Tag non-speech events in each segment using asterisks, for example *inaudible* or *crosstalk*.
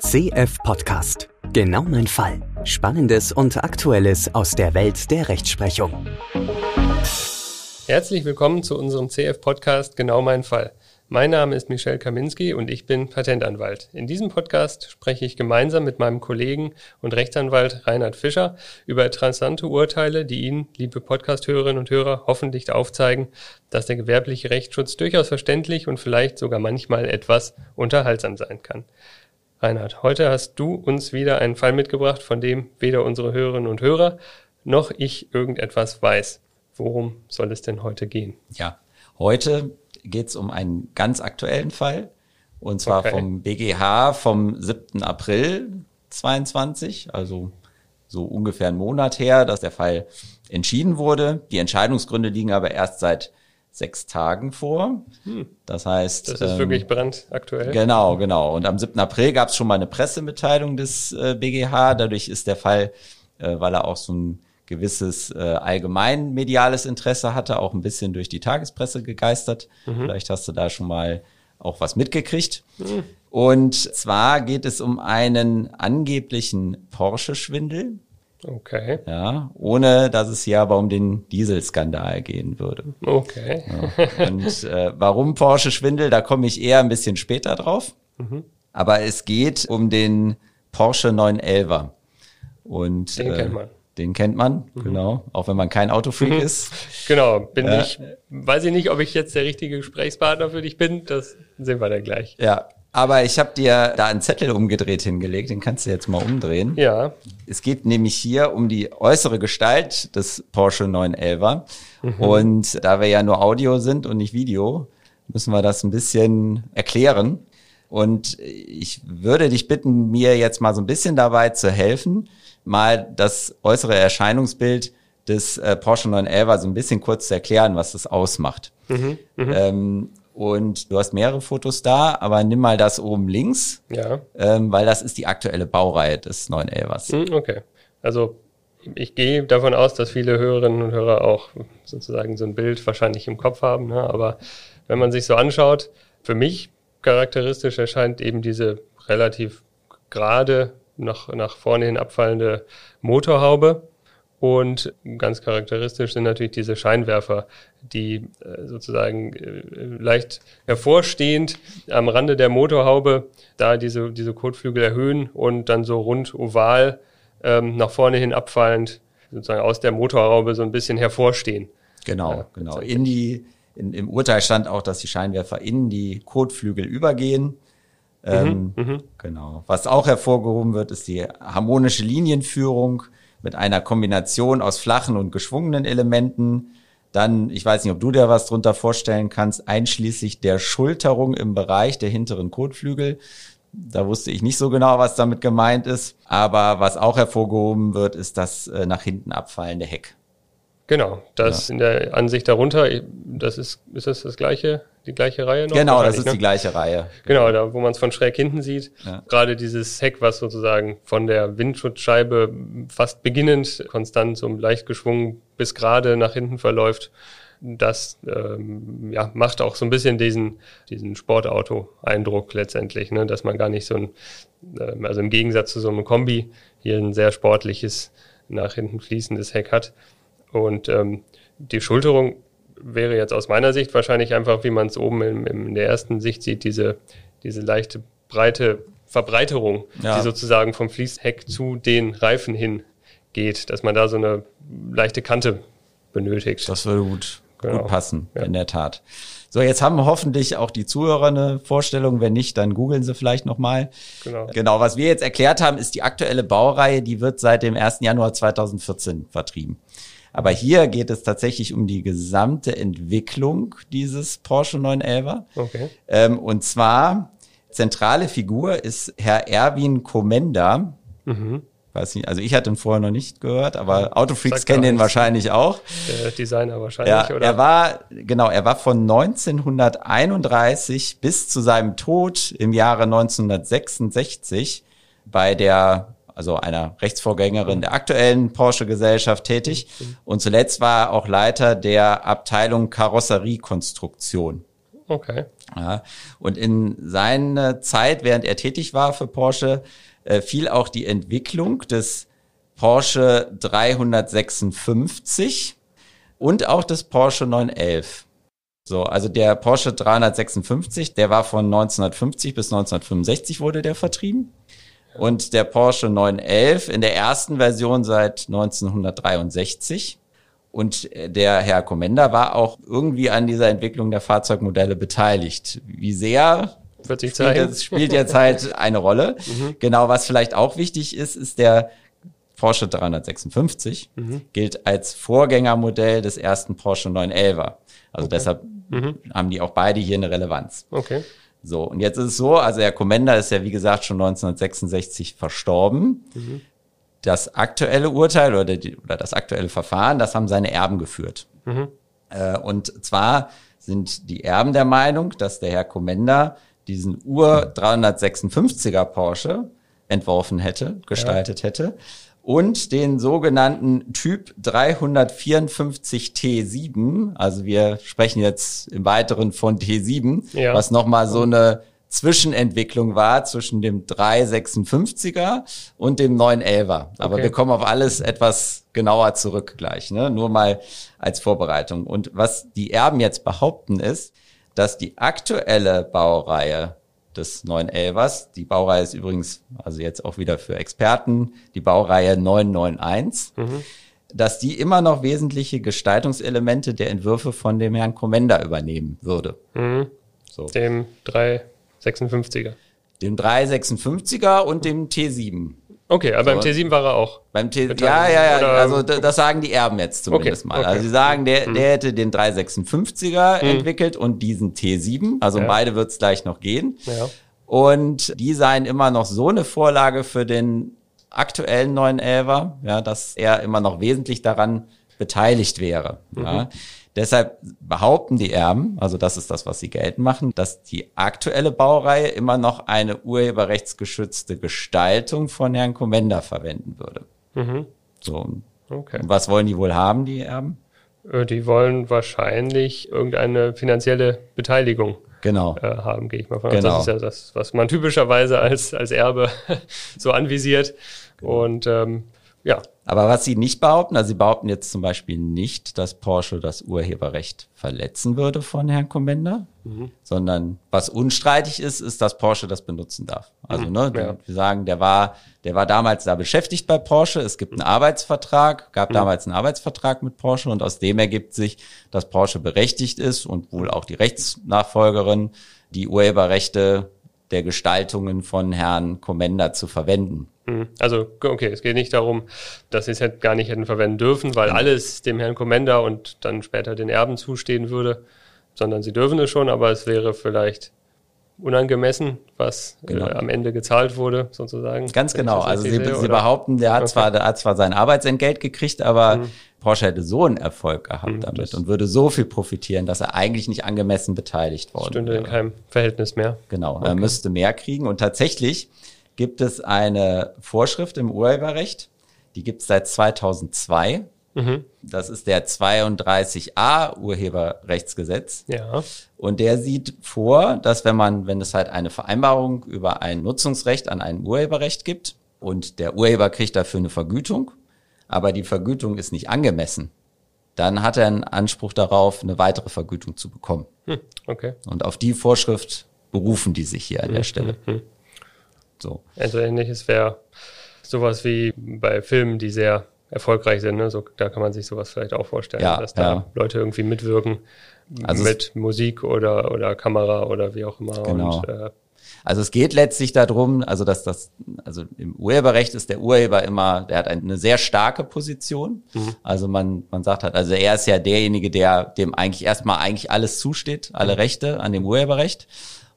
CF Podcast. Genau mein Fall. Spannendes und Aktuelles aus der Welt der Rechtsprechung. Herzlich willkommen zu unserem CF Podcast Genau mein Fall. Mein Name ist Michel Kaminski und ich bin Patentanwalt. In diesem Podcast spreche ich gemeinsam mit meinem Kollegen und Rechtsanwalt Reinhard Fischer über interessante Urteile, die Ihnen, liebe Podcast-Hörerinnen und Hörer, hoffentlich aufzeigen, dass der gewerbliche Rechtsschutz durchaus verständlich und vielleicht sogar manchmal etwas unterhaltsam sein kann. Reinhard, heute hast du uns wieder einen Fall mitgebracht, von dem weder unsere Hörerinnen und Hörer noch ich irgendetwas weiß. Worum soll es denn heute gehen? Ja, heute geht es um einen ganz aktuellen Fall. Und zwar okay. vom BGH vom 7. April 22, also so ungefähr einen Monat her, dass der Fall entschieden wurde. Die Entscheidungsgründe liegen aber erst seit sechs Tagen vor. Hm. Das heißt. Das ist ähm, wirklich brandaktuell. Genau, genau. Und am 7. April gab es schon mal eine Pressemitteilung des äh, BGH. Dadurch ist der Fall, äh, weil er auch so ein gewisses äh, allgemein mediales Interesse hatte, auch ein bisschen durch die Tagespresse gegeistert. Mhm. Vielleicht hast du da schon mal auch was mitgekriegt. Mhm. Und zwar geht es um einen angeblichen Porsche-Schwindel. Okay. Ja, ohne dass es hier aber um den Dieselskandal gehen würde. Okay. Ja. Und äh, warum Porsche-Schwindel, da komme ich eher ein bisschen später drauf. Mhm. Aber es geht um den Porsche 911er. Und den äh, kennt man. Den kennt man, mhm. genau. Auch wenn man kein Autofreak mhm. ist. *laughs* Genau, bin ja. ich, weiß ich nicht, ob ich jetzt der richtige Gesprächspartner für dich bin. Das sehen wir dann gleich. Ja, aber ich habe dir da einen Zettel umgedreht hingelegt, den kannst du jetzt mal umdrehen. Ja. Es geht nämlich hier um die äußere Gestalt des Porsche 911er. Mhm. Und da wir ja nur Audio sind und nicht Video, müssen wir das ein bisschen erklären. Und ich würde dich bitten, mir jetzt mal so ein bisschen dabei zu helfen, mal das äußere Erscheinungsbild des äh, Porsche 911 so ein bisschen kurz zu erklären, was das ausmacht. Mhm, mh. ähm, und du hast mehrere Fotos da, aber nimm mal das oben links, ja. ähm, weil das ist die aktuelle Baureihe des 911ers. Mhm, okay, also ich gehe davon aus, dass viele Hörerinnen und Hörer auch sozusagen so ein Bild wahrscheinlich im Kopf haben, ne? aber wenn man sich so anschaut, für mich charakteristisch erscheint eben diese relativ gerade nach, nach vorne hin abfallende Motorhaube. Und ganz charakteristisch sind natürlich diese Scheinwerfer, die äh, sozusagen äh, leicht hervorstehend am Rande der Motorhaube da diese, diese Kotflügel erhöhen und dann so rund oval ähm, nach vorne hin abfallend sozusagen aus der Motorhaube so ein bisschen hervorstehen. Genau, ja, genau. In die, in, Im Urteil stand auch, dass die Scheinwerfer in die Kotflügel übergehen. Ähm, mhm, mhm, genau. Was auch hervorgehoben wird, ist die harmonische Linienführung mit einer Kombination aus flachen und geschwungenen Elementen. Dann, ich weiß nicht, ob du dir was drunter vorstellen kannst, einschließlich der Schulterung im Bereich der hinteren Kotflügel. Da wusste ich nicht so genau, was damit gemeint ist. Aber was auch hervorgehoben wird, ist das äh, nach hinten abfallende Heck. Genau, das ja. in der Ansicht darunter, das ist, ist das das gleiche, die gleiche Reihe noch? Genau, das ist ne? die gleiche Reihe. Genau, da wo man es von schräg hinten sieht. Ja. Gerade dieses Heck, was sozusagen von der Windschutzscheibe fast beginnend, konstant so leicht geschwungen bis gerade nach hinten verläuft, das ähm, ja, macht auch so ein bisschen diesen, diesen Sportauto-Eindruck letztendlich, ne? dass man gar nicht so ein, äh, also im Gegensatz zu so einem Kombi, hier ein sehr sportliches, nach hinten fließendes Heck hat. Und ähm, die Schulterung wäre jetzt aus meiner Sicht wahrscheinlich einfach, wie man es oben in, in, der ersten Sicht sieht, diese, diese leichte breite Verbreiterung, ja. die sozusagen vom Fließheck zu den Reifen hin geht, dass man da so eine leichte Kante benötigt. Das würde gut, genau. gut passen, ja. in der Tat. So, jetzt haben hoffentlich auch die Zuhörer eine Vorstellung. Wenn nicht, dann googeln sie vielleicht nochmal. Genau. genau, was wir jetzt erklärt haben, ist die aktuelle Baureihe, die wird seit dem 1. Januar 2014 vertrieben. Aber hier geht es tatsächlich um die gesamte Entwicklung dieses Porsche 911er. Okay. Ähm, und zwar, zentrale Figur ist Herr Erwin Komenda. Mhm. Weiß nicht, also ich hatte ihn vorher noch nicht gehört, aber Autofreaks kennen den wahrscheinlich auch. Der Designer wahrscheinlich, ja, oder? Er war, genau, er war von 1931 bis zu seinem Tod im Jahre 1966 bei der also einer Rechtsvorgängerin der aktuellen Porsche-Gesellschaft tätig. Und zuletzt war er auch Leiter der Abteilung Karosseriekonstruktion. Okay. Ja, und in seiner Zeit, während er tätig war für Porsche, äh, fiel auch die Entwicklung des Porsche 356 und auch des Porsche 911. So, also der Porsche 356, der war von 1950 bis 1965 wurde der vertrieben. Und der Porsche 911 in der ersten Version seit 1963. Und der Herr Kommender war auch irgendwie an dieser Entwicklung der Fahrzeugmodelle beteiligt. Wie sehr wird sich. Spielt, jetzt, spielt jetzt halt eine Rolle. *laughs* Mhm. Genau, was vielleicht auch wichtig ist, ist der Porsche 356 mhm. gilt als Vorgängermodell des ersten Porsche 911er. Also okay. deshalb mhm. haben die auch beide hier eine Relevanz. Okay. So, und jetzt ist es so, also der Commander ist ja wie gesagt schon 1966 verstorben. Mhm. Das aktuelle Urteil oder, die, oder das aktuelle Verfahren, das haben seine Erben geführt. Mhm. Äh, und zwar sind die Erben der Meinung, dass der Herr Commander diesen Ur 356er Porsche entworfen hätte, gestaltet ja. hätte und den sogenannten Typ 354 T7. Also wir sprechen jetzt im Weiteren von T7, ja. was nochmal so eine Zwischenentwicklung war zwischen dem 356er und dem 911er. Aber okay. wir kommen auf alles etwas genauer zurück gleich, ne? nur mal als Vorbereitung. Und was die Erben jetzt behaupten ist, dass die aktuelle Baureihe des 911ers. Die Baureihe ist übrigens, also jetzt auch wieder für Experten, die Baureihe 991. Mhm. dass die immer noch wesentliche Gestaltungselemente der Entwürfe von dem Herrn Kommender übernehmen würde. Mhm. So. Dem 356er. Dem 356er und dem T7. Okay, aber so. beim T7 war er auch. Beim T ja, ja, ja, also das sagen die Erben jetzt zumindest okay, mal. Okay. Also sie sagen, der, mhm. der hätte den 356er mhm. entwickelt und diesen T7. Also ja. um beide wird es gleich noch gehen. Ja. Und die seien immer noch so eine Vorlage für den aktuellen 911er, ja, dass er immer noch wesentlich daran beteiligt wäre. Mhm. Ja. Deshalb behaupten die Erben, also das ist das, was sie geltend machen, dass die aktuelle Baureihe immer noch eine urheberrechtsgeschützte Gestaltung von Herrn Kommender verwenden würde. Mhm. So. Okay. Und was wollen die wohl haben, die Erben? Äh, die wollen wahrscheinlich irgendeine finanzielle Beteiligung genau. äh, haben, gehe ich mal von aus. Genau. Das ist ja das, was man typischerweise als, als Erbe *laughs* so anvisiert. Genau. Und ähm, ja. Aber was sie nicht behaupten, also sie behaupten jetzt zum Beispiel nicht, dass Porsche das Urheberrecht verletzen würde von Herrn Kommender, mhm. sondern was unstreitig ist, ist, dass Porsche das benutzen darf. Also mhm. ne, ja. wir sagen, der war, der war damals da beschäftigt bei Porsche. Es gibt einen Arbeitsvertrag, gab mhm. damals einen Arbeitsvertrag mit Porsche und aus dem ergibt sich, dass Porsche berechtigt ist und wohl auch die Rechtsnachfolgerin die Urheberrechte der Gestaltungen von Herrn Kommender zu verwenden. Mhm. Also, okay, es geht nicht darum, dass sie es halt gar nicht hätten verwenden dürfen, weil alles dem Herrn Kommender und dann später den Erben zustehen würde, sondern sie dürfen es schon, aber es wäre vielleicht unangemessen, was äh, genau. äh, am Ende gezahlt wurde, sozusagen. Ganz genau. Also sie, sehe, sie behaupten, der hat okay. zwar, der hat zwar sein Arbeitsentgelt gekriegt, aber mhm. Porsche hätte so einen Erfolg gehabt mhm, damit und würde so viel profitieren, dass er eigentlich nicht angemessen beteiligt worden Stünde wäre. in keinem Verhältnis mehr. Genau. Okay. Er müsste mehr kriegen und tatsächlich gibt es eine Vorschrift im Urheberrecht, die gibt es seit 2002. Mhm. Das ist der 32a Urheberrechtsgesetz. Ja. Und der sieht vor, dass wenn man, wenn es halt eine Vereinbarung über ein Nutzungsrecht an ein Urheberrecht gibt und der Urheber kriegt dafür eine Vergütung, aber die Vergütung ist nicht angemessen, dann hat er einen Anspruch darauf, eine weitere Vergütung zu bekommen. Hm, okay. Und auf die Vorschrift berufen die sich hier an der hm, Stelle. Hm, hm. So. Also ähnliches wäre sowas wie bei Filmen, die sehr erfolgreich sind. Ne? So, da kann man sich sowas vielleicht auch vorstellen, ja, dass da ja. Leute irgendwie mitwirken also mit Musik oder, oder Kamera oder wie auch immer. Genau. Und, äh, also es geht letztlich darum, also dass das, also im Urheberrecht ist der Urheber immer, der hat eine sehr starke Position. Mhm. Also man, man sagt halt, also er ist ja derjenige, der dem eigentlich erstmal eigentlich alles zusteht, alle mhm. Rechte an dem Urheberrecht.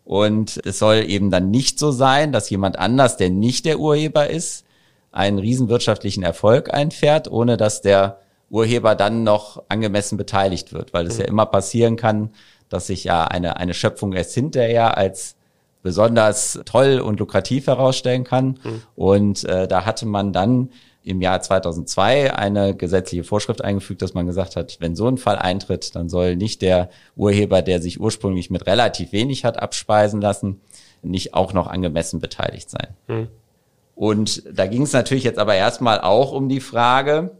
Und es soll eben dann nicht so sein, dass jemand anders, der nicht der Urheber ist, einen riesenwirtschaftlichen Erfolg einfährt, ohne dass der Urheber dann noch angemessen beteiligt wird, weil es mhm. ja immer passieren kann, dass sich ja eine, eine Schöpfung erst hinterher als besonders toll und lukrativ herausstellen kann. Mhm. Und äh, da hatte man dann im Jahr 2002 eine gesetzliche Vorschrift eingefügt, dass man gesagt hat, wenn so ein Fall eintritt, dann soll nicht der Urheber, der sich ursprünglich mit relativ wenig hat abspeisen lassen, nicht auch noch angemessen beteiligt sein. Hm. Und da ging es natürlich jetzt aber erstmal auch um die Frage,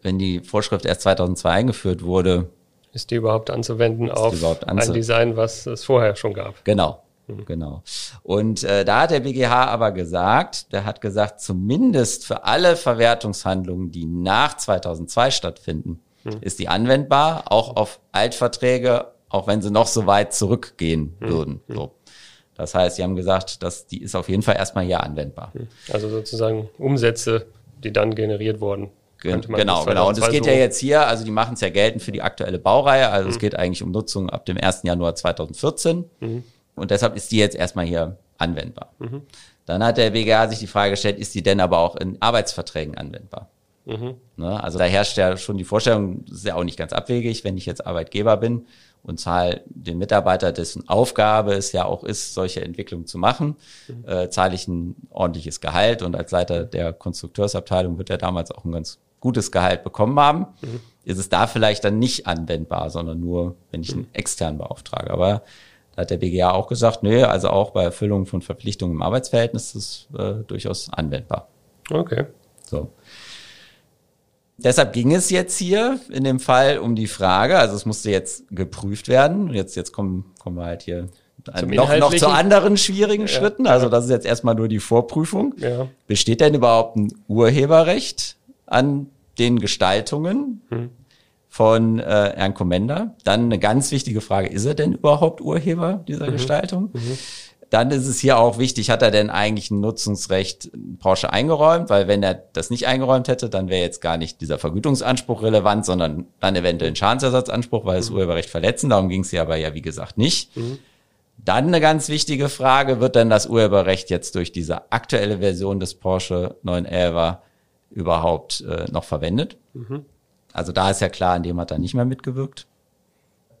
wenn die Vorschrift erst 2002 eingeführt wurde, ist die überhaupt anzuwenden auf überhaupt anzu ein Design, was es vorher schon gab? Genau, mhm. genau. Und äh, da hat der BGH aber gesagt, der hat gesagt, zumindest für alle Verwertungshandlungen, die nach 2002 stattfinden, mhm. ist die anwendbar, auch auf Altverträge, auch wenn sie noch so weit zurückgehen mhm. würden. So. Das heißt, sie haben gesagt, dass die ist auf jeden Fall erstmal hier anwendbar. Mhm. Also sozusagen Umsätze, die dann generiert wurden. Genau, genau. Und es geht so ja jetzt hier, also die machen es ja geltend für die aktuelle Baureihe. Also mhm. es geht eigentlich um Nutzung ab dem 1. Januar 2014. Mhm. Und deshalb ist die jetzt erstmal hier anwendbar. Mhm. Dann hat der BGA sich die Frage gestellt, ist die denn aber auch in Arbeitsverträgen anwendbar? Mhm. Ne? Also da herrscht ja schon die Vorstellung, das ist ja auch nicht ganz abwegig, wenn ich jetzt Arbeitgeber bin und zahle den Mitarbeiter, dessen Aufgabe es ja auch ist, solche Entwicklungen zu machen, mhm. äh, zahle ich ein ordentliches Gehalt und als Leiter der Konstrukteursabteilung wird er damals auch ein ganz gutes Gehalt bekommen haben, mhm. ist es da vielleicht dann nicht anwendbar, sondern nur, wenn ich einen mhm. externen beauftrage. Aber da hat der BGA auch gesagt, nee, also auch bei Erfüllung von Verpflichtungen im Arbeitsverhältnis ist es äh, durchaus anwendbar. Okay. So. Deshalb ging es jetzt hier in dem Fall um die Frage, also es musste jetzt geprüft werden. Jetzt, jetzt kommen, kommen wir halt hier noch, noch zu anderen schwierigen ja, Schritten. Also das ist jetzt erstmal nur die Vorprüfung. Ja. Besteht denn überhaupt ein Urheberrecht an den Gestaltungen hm. Von äh, Herrn Kommender. Dann eine ganz wichtige Frage, ist er denn überhaupt Urheber dieser mhm. Gestaltung? Mhm. Dann ist es hier auch wichtig, hat er denn eigentlich ein Nutzungsrecht Porsche eingeräumt? Weil wenn er das nicht eingeräumt hätte, dann wäre jetzt gar nicht dieser Vergütungsanspruch relevant, sondern dann eventuell ein Schadensersatzanspruch, weil das mhm. Urheberrecht verletzen. Darum ging es hier aber ja, wie gesagt, nicht. Mhm. Dann eine ganz wichtige Frage, wird denn das Urheberrecht jetzt durch diese aktuelle Version des Porsche 911 überhaupt äh, noch verwendet. Mhm. Also da ist ja klar, an dem hat er nicht mehr mitgewirkt.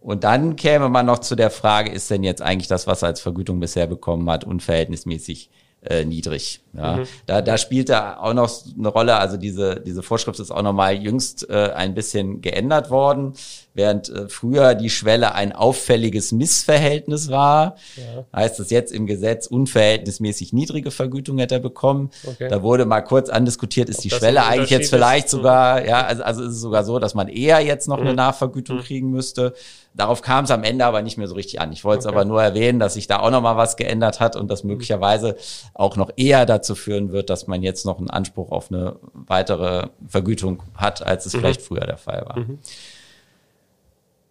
Und dann käme man noch zu der Frage, ist denn jetzt eigentlich das, was er als Vergütung bisher bekommen hat, unverhältnismäßig äh, niedrig. Ja. Mhm. Da, da spielt da auch noch eine Rolle. Also diese, diese Vorschrift ist auch nochmal jüngst äh, ein bisschen geändert worden. Während äh, früher die Schwelle ein auffälliges Missverhältnis war, ja. heißt es jetzt im Gesetz unverhältnismäßig niedrige Vergütung hätte er bekommen. Okay. Da wurde mal kurz andiskutiert, ist Ob die Schwelle eigentlich jetzt vielleicht ist? sogar, ja, also, also ist es sogar so, dass man eher jetzt noch mhm. eine Nachvergütung mhm. kriegen müsste. Darauf kam es am Ende aber nicht mehr so richtig an. Ich wollte es okay. aber nur erwähnen, dass sich da auch noch mal was geändert hat und das mhm. möglicherweise auch noch eher dazu führen wird, dass man jetzt noch einen Anspruch auf eine weitere Vergütung hat, als es mhm. vielleicht früher der Fall war. Mhm.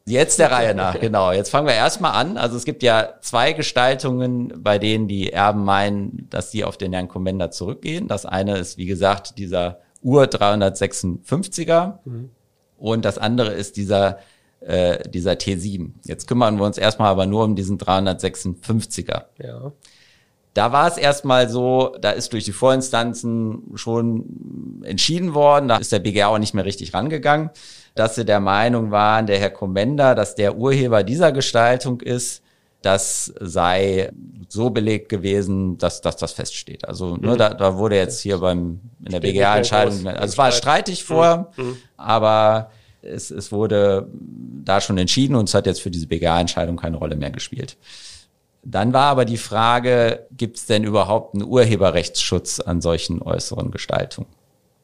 Jetzt der Reihe nach, genau. Jetzt fangen wir erstmal an. Also es gibt ja zwei Gestaltungen, bei denen die Erben meinen, dass sie auf den Herrn Kommender zurückgehen. Das eine ist, wie gesagt, dieser Ur 356er mhm. und das andere ist dieser äh, dieser T7. Jetzt kümmern wir uns erstmal aber nur um diesen 356er. Ja. Da war es erstmal so, da ist durch die Vorinstanzen schon entschieden worden, da ist der BGA auch nicht mehr richtig rangegangen, dass sie der Meinung waren, der Herr Kommender, dass der Urheber dieser Gestaltung ist, das sei so belegt gewesen, dass, dass das feststeht. Also ne, mhm. da, da wurde jetzt hier beim in der BGA-Entscheidung, also es war streitig vor, mhm. aber es, es wurde da schon entschieden und es hat jetzt für diese BGA-Entscheidung keine Rolle mehr gespielt. Dann war aber die Frage, gibt es denn überhaupt einen Urheberrechtsschutz an solchen äußeren Gestaltungen?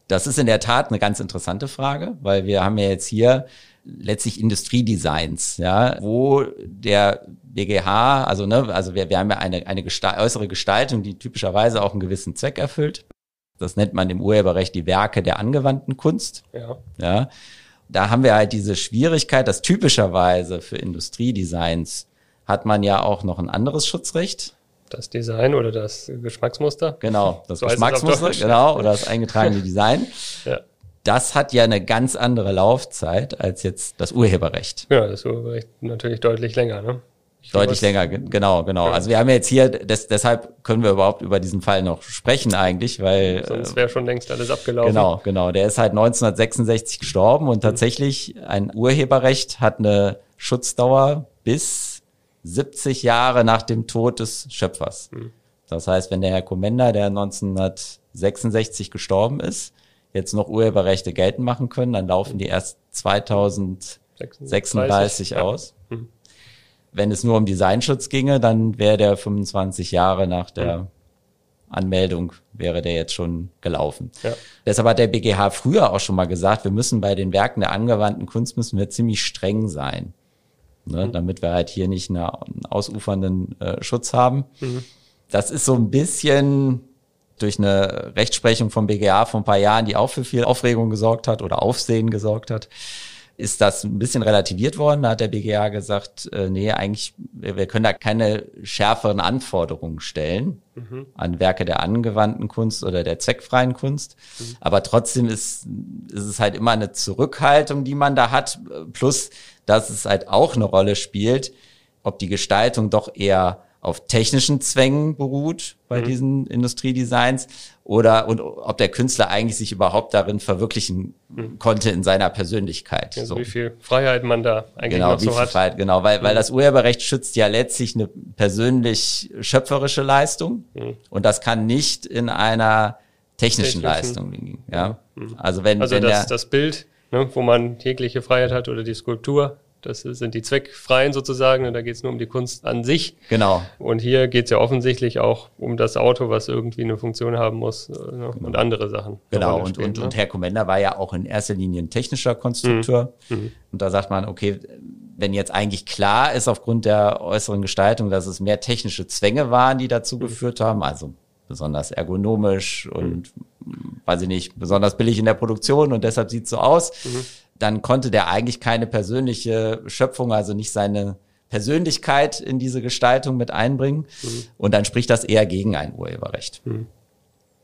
Das ist in der Tat eine ganz interessante Frage, weil wir haben ja jetzt hier letztlich Industriedesigns, ja, wo der BGH, also ne, also wir, wir haben ja eine, eine Gestalt, äußere Gestaltung, die typischerweise auch einen gewissen Zweck erfüllt. Das nennt man im Urheberrecht die Werke der angewandten Kunst. Ja. ja da haben wir halt diese Schwierigkeit, dass typischerweise für Industriedesigns hat man ja auch noch ein anderes Schutzrecht. Das Design oder das Geschmacksmuster? Genau, *laughs* das so Geschmacksmuster, genau, oder das eingetragene Design. *laughs* ja. Das hat ja eine ganz andere Laufzeit als jetzt das Urheberrecht. Ja, das Urheberrecht natürlich deutlich länger, ne? Deutlich länger, genau, genau. Ja. Also wir haben jetzt hier, des, deshalb können wir überhaupt über diesen Fall noch sprechen eigentlich, weil. Sonst wäre schon längst alles abgelaufen. Genau, genau. Der ist halt 1966 gestorben und tatsächlich ein Urheberrecht hat eine Schutzdauer bis 70 Jahre nach dem Tod des Schöpfers. Mhm. Das heißt, wenn der Herr Kommender, der 1966 gestorben ist, jetzt noch Urheberrechte geltend machen können, dann laufen die erst 2036 aus. Mhm. Wenn es nur um Designschutz ginge, dann wäre der 25 Jahre nach der mhm. Anmeldung wäre der jetzt schon gelaufen. Ja. Deshalb hat der BGH früher auch schon mal gesagt, wir müssen bei den Werken der angewandten Kunst müssen wir ziemlich streng sein, ne, mhm. damit wir halt hier nicht eine, einen ausufernden äh, Schutz haben. Mhm. Das ist so ein bisschen durch eine Rechtsprechung vom BGH vor ein paar Jahren, die auch für viel Aufregung gesorgt hat oder Aufsehen gesorgt hat, ist das ein bisschen relativiert worden. Da hat der BGH gesagt, äh, nee, eigentlich, wir, wir können da keine schärferen Anforderungen stellen mhm. an Werke der angewandten Kunst oder der zweckfreien Kunst. Mhm. Aber trotzdem ist, ist es halt immer eine Zurückhaltung, die man da hat. Plus, dass es halt auch eine Rolle spielt, ob die Gestaltung doch eher auf technischen Zwängen beruht bei mhm. diesen Industriedesigns oder und ob der Künstler eigentlich sich überhaupt darin verwirklichen mhm. konnte in seiner Persönlichkeit. Ja, so. Wie viel Freiheit man da eigentlich genau, noch so hat. Freiheit, genau, weil, mhm. weil das Urheberrecht schützt ja letztlich eine persönlich schöpferische Leistung mhm. und das kann nicht in einer technischen, technischen. Leistung liegen. Ja? Mhm. Also wenn, also wenn das, der, das Bild, ne, wo man jegliche Freiheit hat oder die Skulptur, das sind die zweckfreien sozusagen. Und da geht es nur um die Kunst an sich. Genau. Und hier geht es ja offensichtlich auch um das Auto, was irgendwie eine Funktion haben muss äh, ne? genau. und andere Sachen. Genau. Und, spielen, und, ne? und Herr Komender war ja auch in erster Linie ein technischer Konstrukteur. Mhm. mhm. Und da sagt man, okay, wenn jetzt eigentlich klar ist aufgrund der äußeren Gestaltung, dass es mehr technische Zwänge waren, die dazu mhm. geführt haben, also besonders ergonomisch und, mhm. Weiß ich nicht, besonders billig in der Produktion und deshalb sieht es so aus. Mhm dann konnte der eigentlich keine persönliche Schöpfung, also nicht seine Persönlichkeit in diese Gestaltung mit einbringen. Mhm. Und dann spricht das eher gegen ein Urheberrecht. Mhm.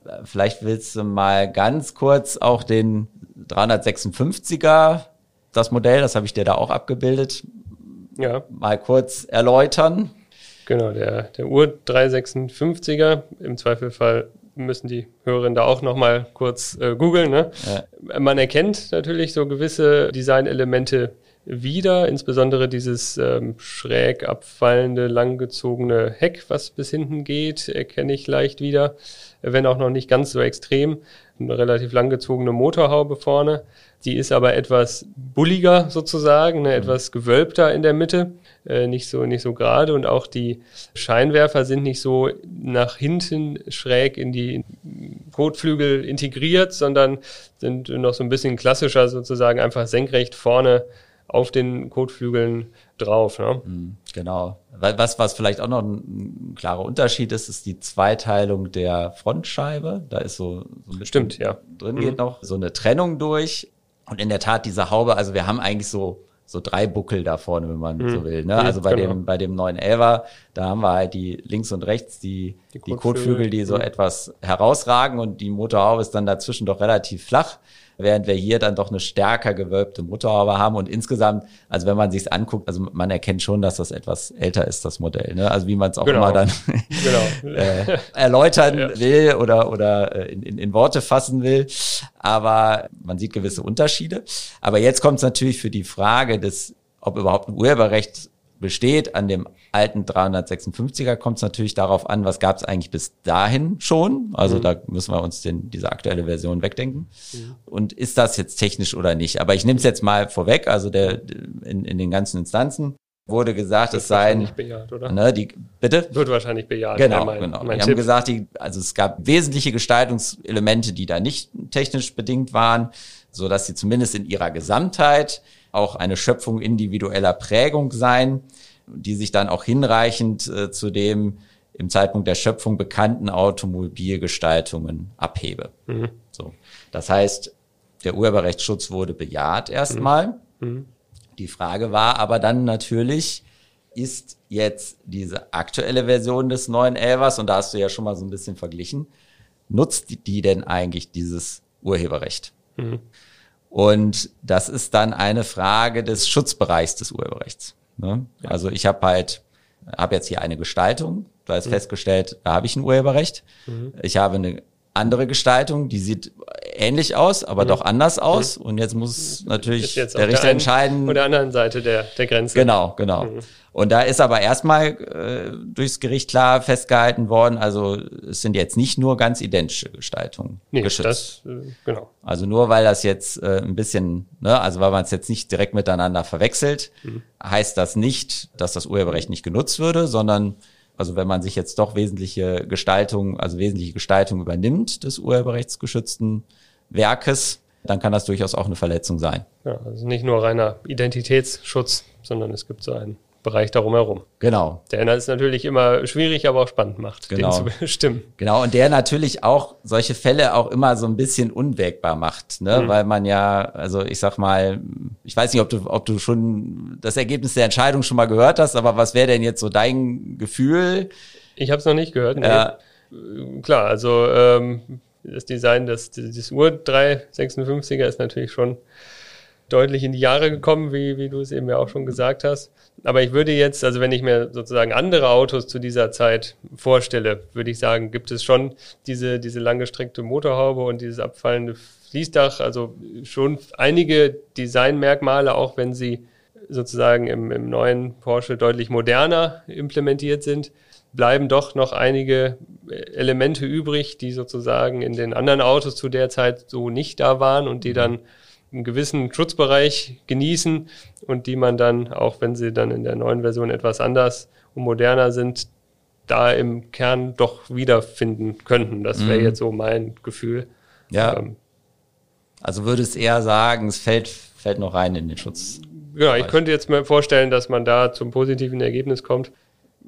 Äh, vielleicht willst du mal ganz kurz auch den 356er, das Modell, das habe ich dir da auch abgebildet, ja. mal kurz erläutern. Genau, der, der Ur 356er, im Zweifelfall müssen die Hörerinnen da auch nochmal kurz äh, googeln. Ne? Ja. Man erkennt natürlich so gewisse Designelemente wieder, insbesondere dieses ähm, schräg abfallende, langgezogene Heck, was bis hinten geht, erkenne ich leicht wieder, wenn auch noch nicht ganz so extrem. Eine relativ langgezogene Motorhaube vorne. Die ist aber etwas bulliger sozusagen, ne, mhm. etwas gewölbter in der Mitte äh, nicht so nicht so gerade und auch die Scheinwerfer sind nicht so nach hinten schräg in die Kotflügel integriert, sondern sind noch so ein bisschen klassischer sozusagen einfach senkrecht vorne auf den Kotflügeln drauf. Ne? Mhm, genau. Was, was vielleicht auch noch ein, klarer Unterschied ist, ist die Zweiteilung der Frontscheibe. Da ist so, so ein Stimmt, ja. drin mhm. geht noch so eine Trennung durch. Und in der Tat, diese Haube, also wir haben eigentlich so so drei Buckel da vorne, wenn man mhm. so will. Ne? Also bei genau. dem bei dem neuen Elver, da haben wir halt die links und rechts die die, die Kotflügel, die so mhm. etwas herausragen und die Motorhaube ist dann dazwischen doch relativ flach während wir hier dann doch eine stärker gewölbte Motorhaube haben und insgesamt, also wenn man sich's anguckt, also man erkennt schon, dass das etwas älter ist, das Modell, ne? Also wie man es auch genau. immer dann *laughs* genau. *laughs* äh, erläutern ja. will oder oder äh, in, in, in Worte fassen will, aber man sieht gewisse Unterschiede. Aber jetzt kommt es natürlich für die Frage des ob überhaupt ein Urheberrecht besteht. An dem alten 356er kommt es natürlich darauf an, was gab es eigentlich bis dahin schon. Also mhm. da müssen wir uns den, diese aktuelle Version wegdenken. Mhm. Und ist das jetzt technisch oder nicht? Aber ich nehme es jetzt mal vorweg, also der in, in den ganzen Instanzen wurde gesagt, es seien bejaht, oder? Ne, die bitte wird wahrscheinlich bejaht. Genau, mein, genau. Mein Wir Tipp. haben gesagt, die, also es gab wesentliche Gestaltungselemente, die da nicht technisch bedingt waren, so dass sie zumindest in ihrer Gesamtheit auch eine Schöpfung individueller Prägung sein, die sich dann auch hinreichend äh, zu dem im Zeitpunkt der Schöpfung bekannten Automobilgestaltungen abhebe. Mhm. So. Das heißt, der Urheberrechtsschutz wurde bejaht erstmal. Mhm. mhm. Die Frage war aber dann natürlich, ist jetzt diese aktuelle Version des neuen Elvers, und da hast du ja schon mal so ein bisschen verglichen, nutzt die denn eigentlich dieses Urheberrecht? Mhm. Und das ist dann eine Frage des Schutzbereichs des Urheberrechts. Ne? Ja. Also ich habe halt, habe jetzt hier eine Gestaltung, da ist mhm. festgestellt, da habe ich ein Urheberrecht. Mhm. Ich habe eine andere Gestaltung, die sieht ähnlich aus, aber mhm. doch anders aus. Mhm. Und jetzt muss natürlich jetzt der Richter der entscheiden. Von der anderen Seite der, der Grenze. Genau, genau. Mhm. Und da ist aber erstmal äh, durchs Gericht klar festgehalten worden, also es sind jetzt nicht nur ganz identische Gestaltungen nee, geschützt. Das, äh, genau. Also nur weil das jetzt äh, ein bisschen, ne, also weil man es jetzt nicht direkt miteinander verwechselt, mhm. heißt das nicht, dass das Urheberrecht nicht genutzt würde, sondern also wenn man sich jetzt doch wesentliche Gestaltung, also wesentliche Gestaltung übernimmt des urheberrechtsgeschützten Werkes, dann kann das durchaus auch eine Verletzung sein. Ja, also nicht nur reiner Identitätsschutz, sondern es gibt so einen Bereich darum herum. Genau. Der ist natürlich immer schwierig, aber auch spannend macht, genau. den zu *laughs* bestimmen. Genau, und der natürlich auch solche Fälle auch immer so ein bisschen unwägbar macht, ne? Mhm. weil man ja, also ich sag mal, ich weiß nicht, ob du, ob du schon das Ergebnis der Entscheidung schon mal gehört hast, aber was wäre denn jetzt so dein Gefühl? Ich habe es noch nicht gehört. Nee. Ja. Klar, also ähm, das Design des, des Uhr 356er ist natürlich schon deutlich in die Jahre gekommen, wie, wie du es eben ja auch schon gesagt hast. Aber ich würde jetzt, also wenn ich mir sozusagen andere Autos zu dieser Zeit vorstelle, würde ich sagen, gibt es schon diese, diese langgestreckte Motorhaube und dieses abfallende Fließdach, also schon einige Designmerkmale, auch wenn sie sozusagen im, im neuen Porsche deutlich moderner implementiert sind, bleiben doch noch einige Elemente übrig, die sozusagen in den anderen Autos zu der Zeit so nicht da waren und die dann einen gewissen Schutzbereich genießen und die man dann, auch wenn sie dann in der neuen Version etwas anders und moderner sind, da im Kern doch wiederfinden könnten. Das wäre mhm. jetzt so mein Gefühl. Ja. Ähm, also würde es eher sagen, es fällt, fällt noch rein in den Schutz. Ja, ich könnte jetzt mir vorstellen, dass man da zum positiven Ergebnis kommt.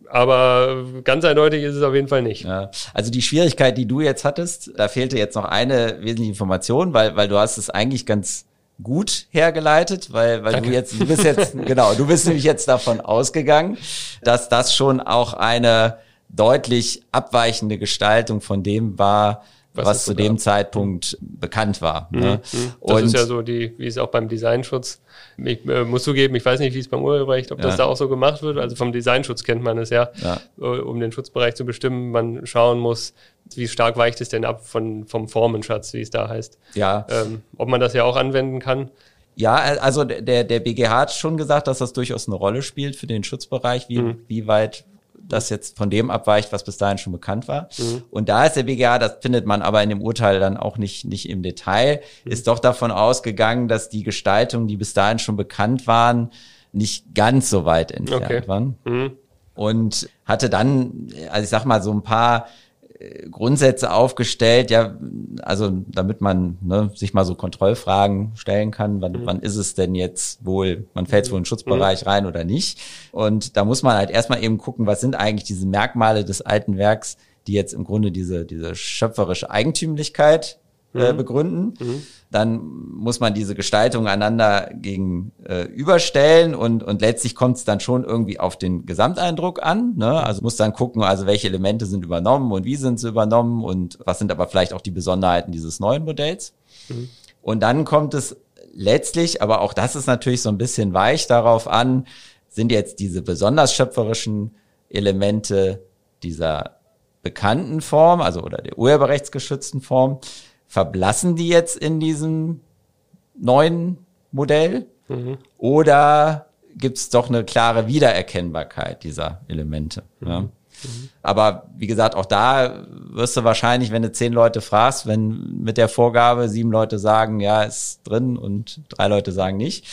Aber ganz eindeutig ist es auf jeden Fall nicht. Ja. Also die Schwierigkeit, die du jetzt hattest, da fehlte jetzt noch eine wesentliche Information, weil, weil du hast es eigentlich ganz gut hergeleitet, weil, weil du jetzt, du bist jetzt, *laughs* genau, du bist nämlich jetzt davon ausgegangen, dass das schon auch eine deutlich abweichende Gestaltung von dem war, was, was zu dem Zeitpunkt bekannt war. Mhm. Ne? Das Und ist ja so die, wie es auch beim Designschutz ich äh, muss zugeben, ich weiß nicht, wie es beim Urheberrecht, ob ja. das da auch so gemacht wird. Also vom Designschutz kennt man es ja, ja, äh, um den Schutzbereich zu bestimmen. Man schauen muss, wie stark weicht es denn ab von, vom Formenschatz, wie es da heißt. Ja. Ähm, ob man das ja auch anwenden kann. Ja, also der, der BGH hat schon gesagt, dass das durchaus eine Rolle spielt für den Schutzbereich, wie, mhm. wie weit das jetzt von dem abweicht, was bis dahin schon bekannt war. Mhm. Und da ist der BGH, das findet man aber in dem Urteil dann auch nicht, nicht im Detail, mhm. ist doch davon ausgegangen, dass die Gestaltungen, die bis dahin schon bekannt waren, nicht ganz so weit entfernt okay. waren. Mhm. Und hatte dann, also ich sag mal, so ein paar Grundsätze aufgestellt, ja, also damit man ne, sich mal so Kontrollfragen stellen kann, wann, mhm. wann ist es denn jetzt wohl, man fällt wohl in den Schutzbereich mhm. rein oder nicht. Und da muss man halt erstmal eben gucken, was sind eigentlich diese Merkmale des alten Werks, die jetzt im Grunde diese, diese schöpferische Eigentümlichkeit äh, mhm. begründen. Mhm. Dann muss man diese Gestaltung einander gegenüberstellen äh, und, und letztlich kommt es dann schon irgendwie auf den Gesamteindruck an. Ne? Also muss dann gucken, also welche Elemente sind übernommen und wie sind sie übernommen und was sind aber vielleicht auch die Besonderheiten dieses neuen Modells. Mhm. Und dann kommt es letztlich, aber auch das ist natürlich so ein bisschen weich darauf an, sind jetzt diese besonders schöpferischen Elemente dieser bekannten Form, also oder der urheberrechtsgeschützten Form, verblassen die jetzt in diesem neuen Modell? Mhm. Oder gibt es doch eine klare Wiedererkennbarkeit dieser Elemente? Mhm. Ja? Aber wie gesagt, auch da wirst du wahrscheinlich, wenn du zehn Leute fragst, wenn mit der Vorgabe sieben Leute sagen, ja, ist drin und drei Leute sagen nicht.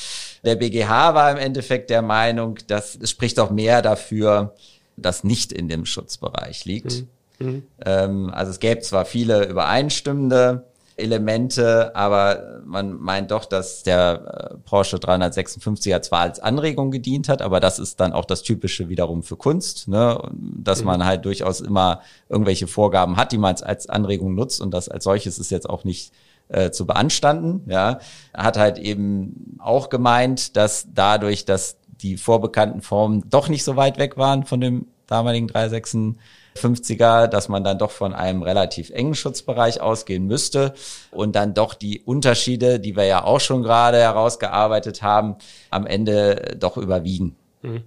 Der BGH war im Endeffekt der Meinung, dass es spricht doch mehr dafür, dass nicht in dem Schutzbereich liegt. Mhm. Mhm. Ähm, also es gäbe zwar viele übereinstimmende Elemente, aber man meint doch, dass der äh, Porsche 356er zwar als Anregung gedient hat, aber das ist dann auch das Typische wiederum für Kunst, ne? dass mhm. man halt durchaus immer irgendwelche Vorgaben hat, die man als Anregung nutzt und das als solches ist jetzt auch nicht äh, zu beanstanden. Ja, er hat halt eben auch gemeint, dass dadurch, dass die vorbekannten Formen doch nicht so weit weg waren von dem damaligen 356 50er, dass man dann doch von einem relativ engen Schutzbereich ausgehen müsste und dann doch die Unterschiede, die wir ja auch schon gerade herausgearbeitet haben, am Ende doch überwiegen. Mhm.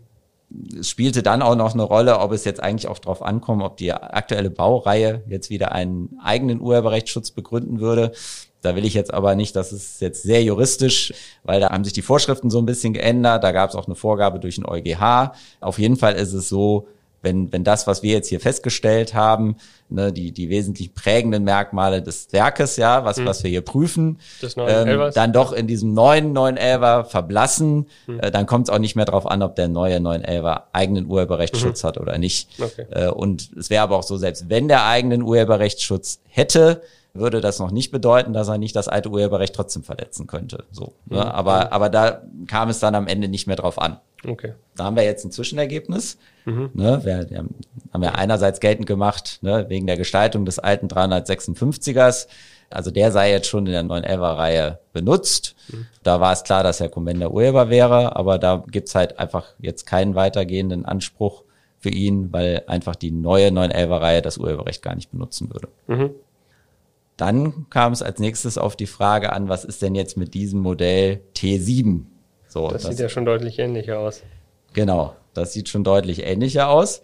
es spielte dann auch noch eine Rolle, ob es jetzt eigentlich auch darauf ankommt, ob die aktuelle Baureihe jetzt wieder einen eigenen Urheberrechtsschutz begründen würde. Da will ich jetzt aber nicht, das ist jetzt sehr juristisch, weil da haben sich die Vorschriften so ein bisschen geändert. Da gab es auch eine Vorgabe durch den EuGH. Auf jeden Fall ist es so, wenn, wenn das, was wir jetzt hier festgestellt haben, ne, die, die wesentlich prägenden Merkmale des Werkes, ja, was, mhm. was wir hier prüfen, ähm, dann doch in diesem neuen 911er verblassen, mhm. äh, dann kommt es auch nicht mehr darauf an, ob der neue 911er eigenen Urheberrechtsschutz mhm. hat oder nicht. Okay. Äh, und es wäre aber auch so, selbst wenn der eigenen Urheberrechtsschutz hätte, würde das noch nicht bedeuten, dass er nicht das alte Urheberrecht trotzdem verletzen könnte. So, ne? Mhm. aber, aber da kam es dann am Ende nicht mehr drauf an. Okay. Da haben wir jetzt ein Zwischenergebnis. Mhm. Ne, wir, wir haben ja einerseits geltend gemacht, ne, wegen der Gestaltung des alten 356ers. Also der sei jetzt schon in der 911er-Reihe benutzt. Mhm. Da war es klar, dass Herr Commander Urheber wäre, aber da gibt's halt einfach jetzt keinen weitergehenden Anspruch für ihn, weil einfach die neue 911er-Reihe das Urheberrecht gar nicht benutzen würde. Mhm. Dann kam es als nächstes auf die Frage an, was ist denn jetzt mit diesem Modell T7? So, das, das sieht ja schon deutlich ähnlicher aus. Genau, das sieht schon deutlich ähnlicher aus.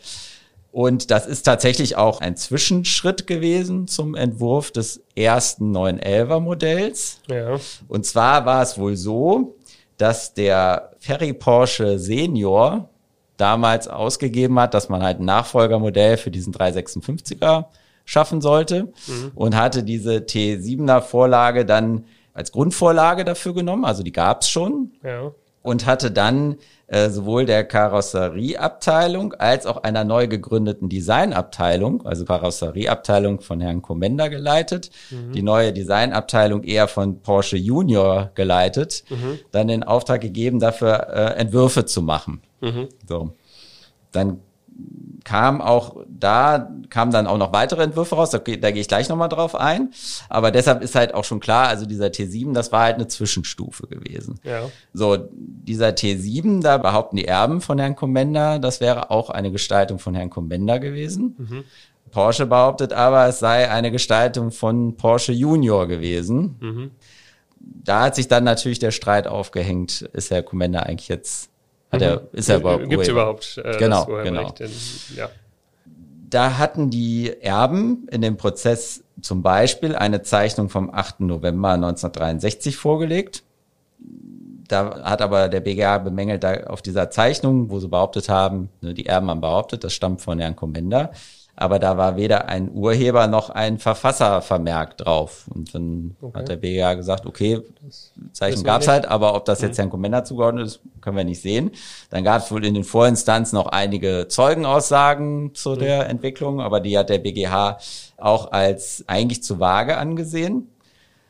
Und das ist tatsächlich auch ein Zwischenschritt gewesen zum Entwurf des ersten 911er Modells. Ja. Und zwar war es wohl so, dass der Ferry Porsche Senior damals ausgegeben hat, dass man halt ein Nachfolgermodell für diesen 356er schaffen sollte mhm. und hatte diese T7er Vorlage dann als Grundvorlage dafür genommen, also die gab's schon. Ja. Und hatte dann äh, sowohl der Karosserieabteilung als auch einer neu gegründeten Designabteilung, also Karosserieabteilung von Herrn Commander geleitet, mhm. die neue Designabteilung eher von Porsche Junior geleitet, mhm. dann den Auftrag gegeben, dafür äh, Entwürfe zu machen. Mhm. So. Dann kam auch da, kamen dann auch noch weitere Entwürfe raus, da, da gehe ich gleich nochmal drauf ein. Aber deshalb ist halt auch schon klar, also dieser T7, das war halt eine Zwischenstufe gewesen. Ja. So, dieser T7, da behaupten die Erben von Herrn Commander, das wäre auch eine Gestaltung von Herrn Commander gewesen. Mhm. Porsche behauptet aber, es sei eine Gestaltung von Porsche Junior gewesen. Mhm. Da hat sich dann natürlich der Streit aufgehängt, ist Herr Commander eigentlich jetzt hat er, ist er überhaupt Gibt es überhaupt äh, genau, genau. In, ja. Da hatten die Erben in dem Prozess zum Beispiel eine Zeichnung vom 8. November 1963 vorgelegt. Da hat aber der BGA bemängelt da auf dieser Zeichnung, wo sie behauptet haben, ne, die Erben haben behauptet, das stammt von Herrn Kommender, aber da war weder ein Urheber noch ein Verfasser vermerkt drauf. Und dann okay. hat der BGA gesagt, okay, Zeichen gab's halt, aber ob das jetzt mhm. Herrn Commander zugeordnet ist, können wir nicht sehen. Dann gab es wohl in den Vorinstanzen noch einige Zeugenaussagen zu mhm. der Entwicklung, aber die hat der BGH auch als eigentlich zu vage angesehen.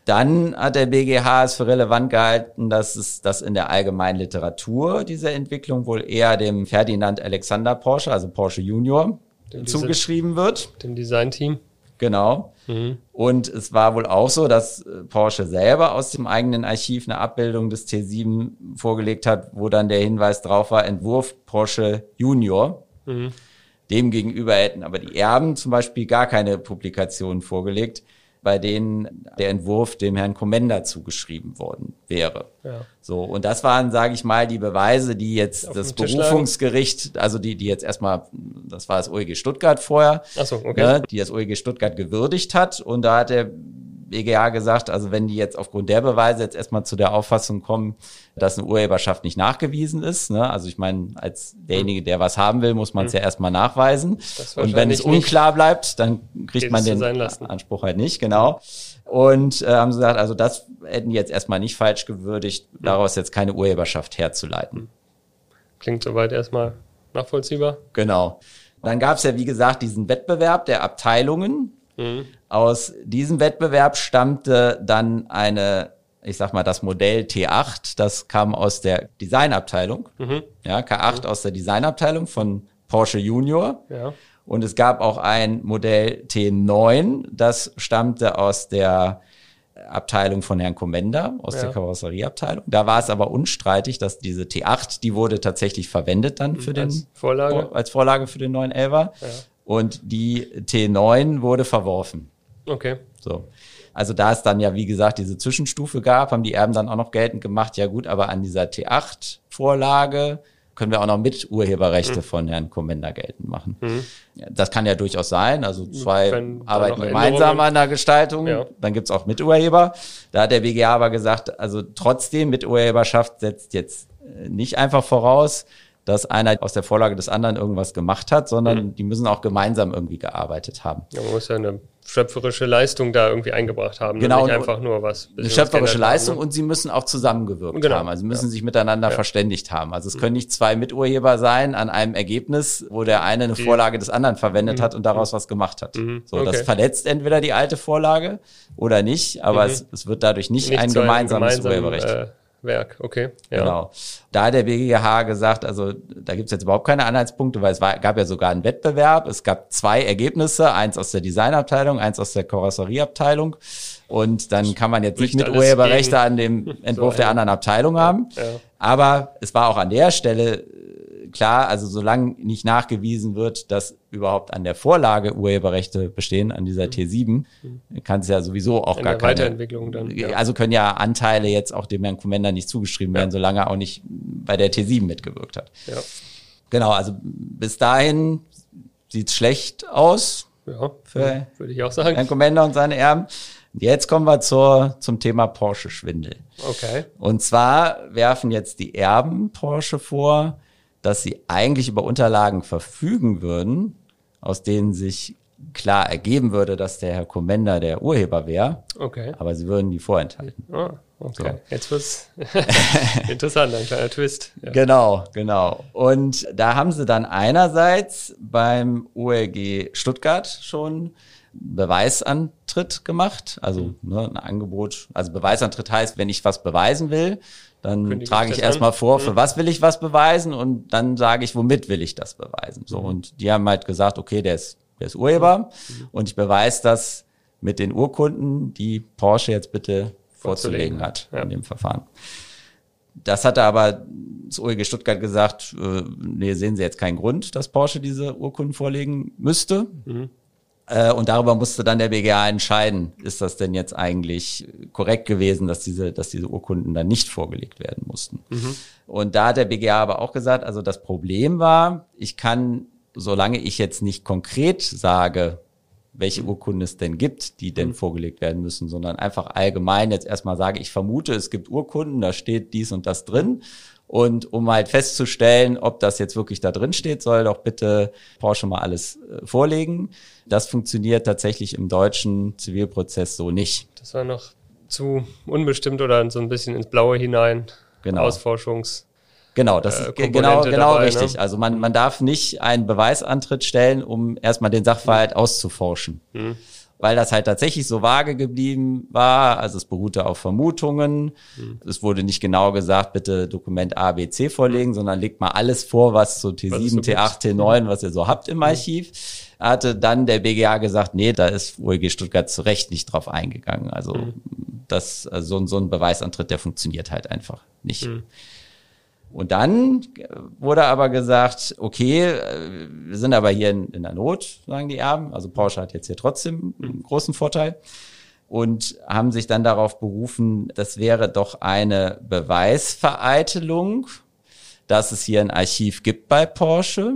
Dann hat der BGH es für relevant gehalten, dass es dass in der allgemeinen Literatur diese Entwicklung wohl eher dem Ferdinand Alexander Porsche, also Porsche Junior, dem zugeschrieben wird. Dem Designteam. Genau. Mhm. Und es war wohl auch so, dass äh, Porsche selber aus dem eigenen Archiv eine Abbildung des T7 vorgelegt hat, wo dann der Hinweis drauf war, Entwurf Porsche Junior. Mhm. Demgegenüber hätten aber die Erben zum Beispiel gar keine Publikation vorgelegt bei denen der Entwurf dem Herrn Kommender zugeschrieben worden wäre. Ja. So, und das waren, sage ich mal, die Beweise, die jetzt Auf das Berufungsgericht, also die, die jetzt erstmal, das war das OEG Stuttgart vorher, Ach so, okay. ne, die das OEG Stuttgart gewürdigt hat. Und da hat der BGA gesagt, also wenn die jetzt aufgrund der Beweise jetzt erstmal zu der Auffassung kommen, dass eine Urheberschaft nicht nachgewiesen ist, ne? also ich meine, als derjenige, der was haben will, muss man es mhm. ja erstmal nachweisen. Und wenn es unklar bleibt, dann kriegt man den Anspruch halt nicht, genau. Und äh, haben sie gesagt, also das hätten die jetzt erstmal nicht falsch gewürdigt, mhm. daraus jetzt keine Urheberschaft herzuleiten. Klingt soweit erstmal nachvollziehbar. Genau. Dann gab es ja, wie gesagt, diesen Wettbewerb der Abteilungen, Mhm. Aus diesem Wettbewerb stammte dann eine, ich sag mal, das Modell T8, das kam aus der Designabteilung. Mhm. Ja, K8 mhm. aus der Designabteilung von Porsche Junior. Ja. Und es gab auch ein Modell T9, das stammte aus der Abteilung von Herrn Kommender, aus ja. der Karosserieabteilung. Da war es aber unstreitig, dass diese T8, die wurde tatsächlich verwendet dann für als den Vorlage. als Vorlage für den neuen Elver. Ja und die T9 wurde verworfen. Okay. So. Also da es dann ja, wie gesagt, diese Zwischenstufe gab, haben die Erben dann auch noch geltend gemacht, ja gut, aber an dieser T8-Vorlage können wir auch noch mit Urheberrechte mhm. von Herrn Kommender geltend machen. Mhm. Das kann ja durchaus sein. Also zwei Wenn arbeiten gemeinsam an der Gestaltung, ja. dann gibt's auch Miturheber. Da hat der BGA aber gesagt, also trotzdem Miturheberschaft setzt jetzt äh, nicht einfach voraus, dass einer aus der Vorlage des anderen irgendwas gemacht hat, sondern mhm. die müssen auch gemeinsam irgendwie gearbeitet haben. Ja, man muss ja eine schöpferische Leistung da irgendwie eingebracht haben. Ne? Genau. Nicht einfach nur was. Eine schöpferische Leistung haben, ne? und sie müssen auch zusammengewirkt genau. haben. Also sie müssen ja. sich miteinander ja. verständigt haben. Also es können nicht zwei Miturheber sein an einem Ergebnis, wo der eine eine die. Vorlage des anderen verwendet mhm. hat und daraus was gemacht hat. Mhm. So, okay. das verletzt entweder die alte Vorlage oder nicht, aber mhm. es, es, wird dadurch nicht, nicht ein gemeinsames gemeinsam, Urheberrecht. Äh, Werk, okay. Ja. Genau. Da hat der BGH gesagt, also da gibt's jetzt überhaupt keine Anhaltspunkte, weil es war, gab ja sogar einen Wettbewerb. Es gab zwei Ergebnisse, eins aus der Designabteilung, eins aus der Karosserieabteilung. Und dann kann man jetzt nicht mit Urheberrechte an dem *laughs* Entwurf so, der anderen Abteilung haben. Ja. Aber es war auch an der Stelle klar, also solange nicht nachgewiesen wird, dass überhaupt an der Vorlage Urheberrechte bestehen, an dieser mhm. T7, kann es ja sowieso auch in gar keine. Weiterentwicklung dann. Ja. Also können ja Anteile jetzt auch dem Herrn Kommender nicht zugeschrieben werden, solange er auch nicht bei der T7 mitgewirkt hat. Ja. Genau, also bis dahin sieht's schlecht aus. Ja, für würde ich auch sagen. Herrn Kommender und seine Erben. Jetzt kommen wir zur, zum Thema Porsche-Schwindel. Okay. Und zwar werfen jetzt die Erben Porsche vor, dass sie eigentlich über Unterlagen verfügen würden, aus denen sich klar ergeben würde, dass der Herr Kommender der Urheber wäre. Okay. Aber sie würden die vorenthalten. Ah, okay. So. Jetzt wird's *laughs* interessant, ein kleiner Twist. Ja. Genau, genau. Und da haben sie dann einerseits beim OLG Stuttgart schon Beweisantritt gemacht, also ne, ein Angebot, also Beweisantritt heißt, wenn ich was beweisen will, dann trage ich, ich erstmal vor, für mhm. was will ich was beweisen und dann sage ich, womit will ich das beweisen. So, mhm. und die haben halt gesagt, okay, der ist, der ist Urheber mhm. und ich beweise das mit den Urkunden, die Porsche jetzt bitte vorzulegen hat ja. in dem Verfahren. Das hatte aber das OEG Stuttgart gesagt, äh, nee, sehen Sie jetzt keinen Grund, dass Porsche diese Urkunden vorlegen müsste. Äh, und darüber musste dann der BGA entscheiden, ist das denn jetzt eigentlich korrekt gewesen, dass diese, dass diese Urkunden dann nicht vorgelegt werden mussten. Mhm. Und da hat der BGA aber auch gesagt, also das Problem war, ich kann, solange ich jetzt nicht konkret sage, welche Urkunden es denn gibt, die denn mhm. vorgelegt werden müssen, sondern einfach allgemein jetzt erstmal sage, ich vermute, es gibt Urkunden, da steht dies und das drin und um halt festzustellen, ob das jetzt wirklich da drin steht, soll doch bitte Porsche mal alles äh, vorlegen. Das funktioniert tatsächlich im deutschen Zivilprozess so nicht. Das war noch zu unbestimmt oder so ein bisschen ins Blaue hinein. Genau. Ausforschungs. Genau, das ist äh, genau, genau dabei, richtig. Ne? Also man, man darf nicht einen Beweisantritt stellen, um erstmal den Sachverhalt auszuforschen. Hm weil das halt tatsächlich so vage geblieben war. Also es beruhte auf Vermutungen. Mhm. Es wurde nicht genau gesagt, bitte Dokument A, B, C vorlegen, sondern legt mal alles vor, was so T7, was T8, T9, was ihr so habt im mhm. Archiv. Hatte dann der BGA gesagt, nee, da ist OEG Stuttgart zu Recht nicht drauf eingegangen. Also mhm. das, also so ein Beweisantritt, der funktioniert halt einfach nicht. Mhm. Und dann wurde aber gesagt, okay, äh, wir sind aber hier in, in der Not, sagen die Erben. Also Porsche hat jetzt hier trotzdem einen großen Vorteil und haben sich dann darauf berufen, das wäre doch eine Beweisvereitelung, dass es hier ein Archiv gibt bei Porsche.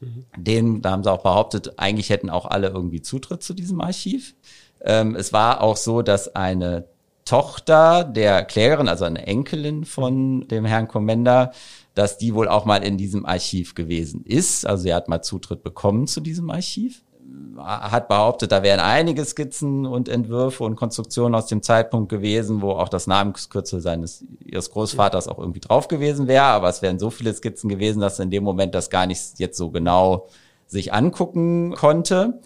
Mhm. Den, da haben sie auch behauptet, eigentlich hätten auch alle irgendwie Zutritt zu diesem Archiv. Ähm, es war auch so, dass eine Tochter der Klägerin, also eine Enkelin von dem Herrn Kommender, dass die wohl auch mal in diesem Archiv gewesen ist. Also sie hat mal Zutritt bekommen zu diesem Archiv. Hat behauptet, da wären einige Skizzen und Entwürfe und Konstruktionen aus dem Zeitpunkt gewesen, wo auch das Namenskürzel seines ihres Großvaters auch irgendwie drauf gewesen wäre. Aber es wären so viele Skizzen gewesen, dass in dem Moment das gar nicht jetzt so genau sich angucken konnte.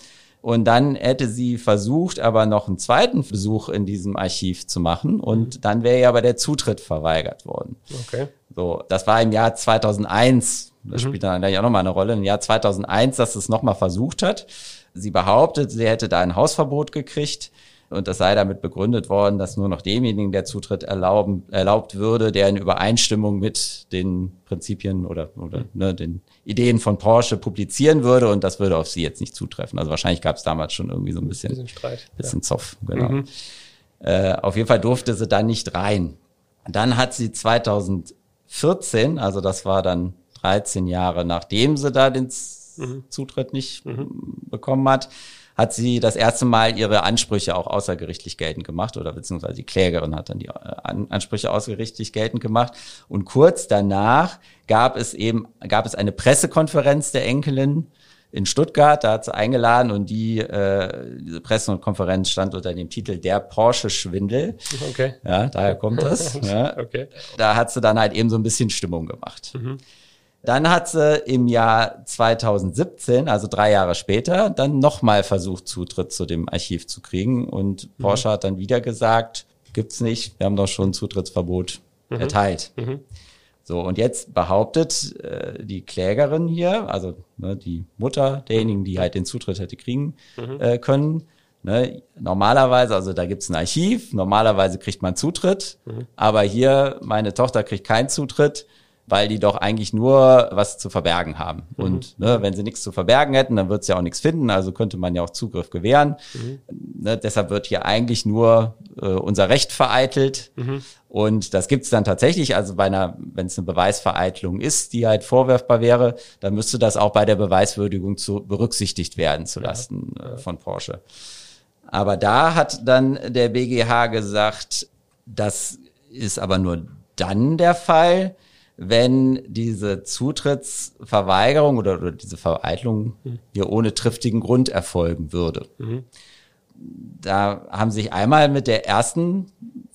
Und dann hätte sie versucht, aber noch einen zweiten Besuch in diesem Archiv zu machen. Und mhm. dann wäre ihr aber der Zutritt verweigert worden. Okay. So, das war im Jahr 2001. Das mhm. spielt dann gleich auch nochmal eine Rolle. Im Jahr 2001, dass es nochmal versucht hat. Sie behauptet, sie hätte da ein Hausverbot gekriegt. Und das sei damit begründet worden, dass nur noch demjenigen der Zutritt erlauben, erlaubt würde, der in Übereinstimmung mit den Prinzipien oder, oder ne, den Ideen von Porsche publizieren würde. Und das würde auf sie jetzt nicht zutreffen. Also wahrscheinlich gab es damals schon irgendwie so ein bisschen, bisschen Streit. Bisschen ja. Zoff, genau. Mhm. Äh, auf jeden Fall durfte sie dann nicht rein. Dann hat sie 2014, also das war dann 13 Jahre nachdem sie da den mhm. Zutritt nicht mhm. bekommen hat, hat sie das erste Mal ihre Ansprüche auch außergerichtlich geltend gemacht oder beziehungsweise die Klägerin hat dann die äh, Ansprüche außergerichtlich geltend gemacht. Und kurz danach gab es eben, gab es eine Pressekonferenz der Enkelin in Stuttgart, da hat sie eingeladen und die, äh, diese Presse- und Konferenz stand unter dem Titel Der Porsche-Schwindel. Okay. Ja, daher kommt das. *laughs* ja. Okay. Da hat sie dann halt eben so ein bisschen Stimmung gemacht. Mhm. Dann hat sie im Jahr 2017, also drei Jahre später, dann nochmal versucht, Zutritt zu dem Archiv zu kriegen. Und mhm. Porsche hat dann wieder gesagt, gibt's nicht, wir haben doch schon Zutrittsverbot mhm. erteilt. Mhm. So, und jetzt behauptet äh, die Klägerin hier, also ne, die Mutter derjenigen, die halt den Zutritt hätte kriegen mhm. äh, können, ne, normalerweise, also da gibt's ein Archiv, normalerweise kriegt man Zutritt, mhm. aber hier, meine Tochter kriegt keinen Zutritt, weil die doch eigentlich nur was zu verbergen haben. Mhm. Und ne, wenn sie nichts zu verbergen hätten, dann wird sie ja auch nichts finden, also könnte man ja auch Zugriff gewähren. Mhm. Ne, deshalb wird hier eigentlich nur äh, unser Recht vereitelt. Mhm. Und das gibt's dann tatsächlich, also bei einer, wenn es eine Beweisvereitelung ist, die halt vorwerfbar wäre, dann müsste das auch bei der Beweiswürdigung zu berücksichtigt werden zulasten ja. äh, von Porsche. Aber da hat dann der BGH gesagt, das ist aber nur dann der Fall, wenn diese Zutrittsverweigerung oder, oder diese Vereitlung hier ohne triftigen Grund erfolgen würde. Mhm. Da haben sich einmal mit der ersten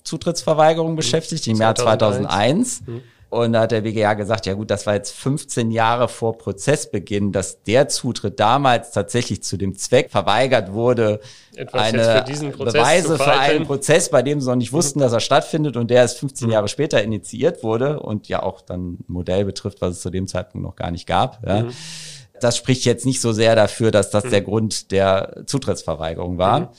Zutrittsverweigerung beschäftigt, im 2001. Jahr 2001. Mhm. Und da hat der BGH gesagt, ja gut, das war jetzt 15 Jahre vor Prozessbeginn, dass der Zutritt damals tatsächlich zu dem Zweck verweigert wurde, Etwas eine Beweise für einen Prozess, bei dem sie noch nicht wussten, dass er stattfindet und der erst 15 mhm. Jahre später initiiert wurde und ja auch dann ein Modell betrifft, was es zu dem Zeitpunkt noch gar nicht gab. Ja. Mhm. Das spricht jetzt nicht so sehr dafür, dass das mhm. der Grund der Zutrittsverweigerung war.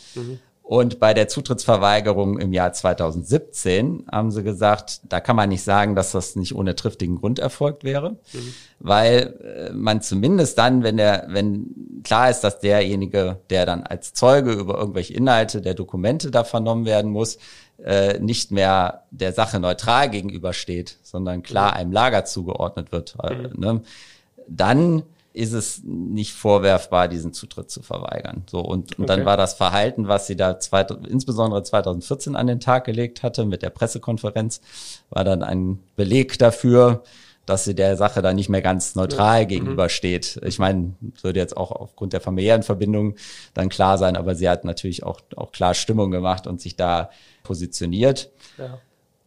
Und bei der Zutrittsverweigerung im Jahr 2017 haben sie gesagt, da kann man nicht sagen, dass das nicht ohne triftigen Grund erfolgt wäre, mhm. weil äh, man zumindest dann, wenn der, wenn klar ist, dass derjenige, der dann als Zeuge über irgendwelche Inhalte der Dokumente da vernommen werden muss, äh, nicht mehr der Sache neutral gegenübersteht, sondern klar mhm. einem Lager zugeordnet wird. Mhm. Ne? Dann ist es nicht vorwerfbar, diesen Zutritt zu verweigern. So und, und okay. dann war das Verhalten, was sie da zwei, insbesondere 2014 an den Tag gelegt hatte mit der Pressekonferenz, war dann ein Beleg dafür, dass sie der Sache da nicht mehr ganz neutral ja. Mhm. gegenübersteht. Ich meine, würde jetzt auch aufgrund der familiären Verbindung dann klar sein, aber sie hat natürlich auch, auch klar Stimmung gemacht und sich da positioniert. Ja.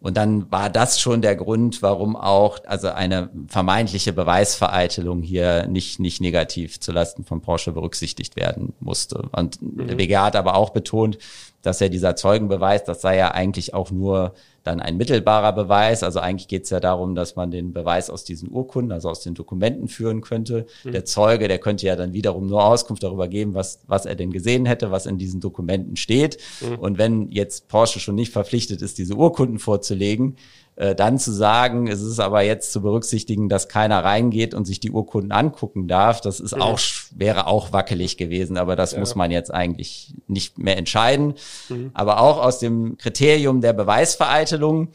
Und dann war das schon der Grund, warum auch also eine vermeintliche Beweisvereitelung hier nicht, nicht negativ zulasten von Porsche berücksichtigt werden musste. Und mhm. der BGH hat aber auch betont, dass ja dieser Zeugenbeweis, das sei ja eigentlich auch nur dann ein mittelbarer Beweis. Also eigentlich geht es ja darum, dass man den Beweis aus diesen Urkunden, also aus den Dokumenten führen könnte. Mhm. Der Zeuge, der könnte ja dann wiederum nur Auskunft darüber geben, was, was er denn gesehen hätte, was in diesen Dokumenten steht. Mhm. Und wenn jetzt Porsche schon nicht verpflichtet ist, diese Urkunden vorzulegen, dann zu sagen, es ist aber jetzt zu berücksichtigen, dass keiner reingeht und sich die Urkunden angucken darf, das ist ja. auch, wäre auch wackelig gewesen, aber das ja. muss man jetzt eigentlich nicht mehr entscheiden. Mhm. Aber auch aus dem Kriterium der Beweisvereitelung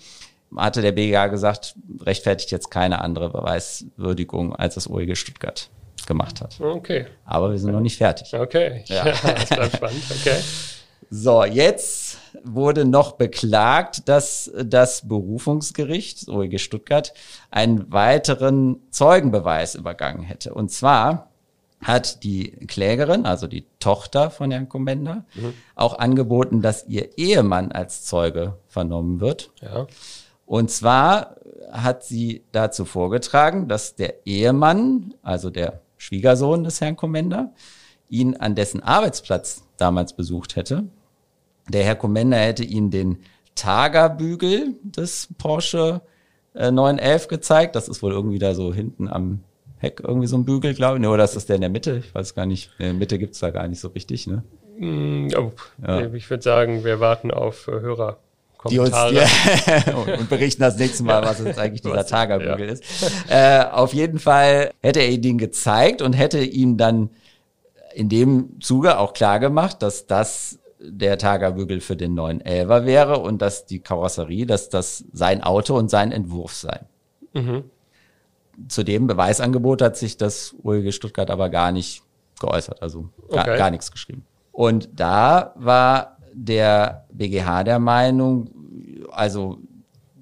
hatte der BGA gesagt, rechtfertigt jetzt keine andere Beweiswürdigung, als das OEG Stuttgart gemacht hat. Okay. Aber wir sind noch nicht fertig. Okay. Ja, *laughs* ja das bleibt spannend. Okay. *laughs* So, jetzt wurde noch beklagt, dass das Berufungsgericht, OEG Stuttgart, einen weiteren Zeugenbeweis übergangen hätte. Und zwar hat die Klägerin, also die Tochter von Herrn Kommender, mhm. auch angeboten, dass ihr Ehemann als Zeuge vernommen wird. Ja. Und zwar hat sie dazu vorgetragen, dass der Ehemann, also der Schwiegersohn des Herrn Kommender, ihn an dessen Arbeitsplatz damals besucht hätte der Herr Kommender hätte Ihnen den Tagerbügel des Porsche äh, 911 gezeigt. Das ist wohl irgendwie da so hinten am Heck irgendwie so ein Bügel, glaube ich. Ne, oder ist das der in der Mitte? Ich weiß gar nicht. In der Mitte gibt's da gar nicht so richtig, ne? Mm, oh, ja. Ich würde sagen, wir warten auf äh, Hörer. Die uns, die, *laughs* und berichten das nächste Mal, *laughs* was jetzt eigentlich dieser Tagerbügel ja. ist. Äh, auf jeden Fall hätte er den gezeigt und hätte ihm dann in dem Zuge auch klar gemacht, dass das der Tagerbügel für den neuen Elver wäre und dass die Karosserie, dass das sein Auto und sein Entwurf sei. Mhm. zu dem Beweisangebot hat sich das OLG Stuttgart aber gar nicht geäußert, also gar, okay. gar nichts geschrieben. Und da war der BGH der Meinung, also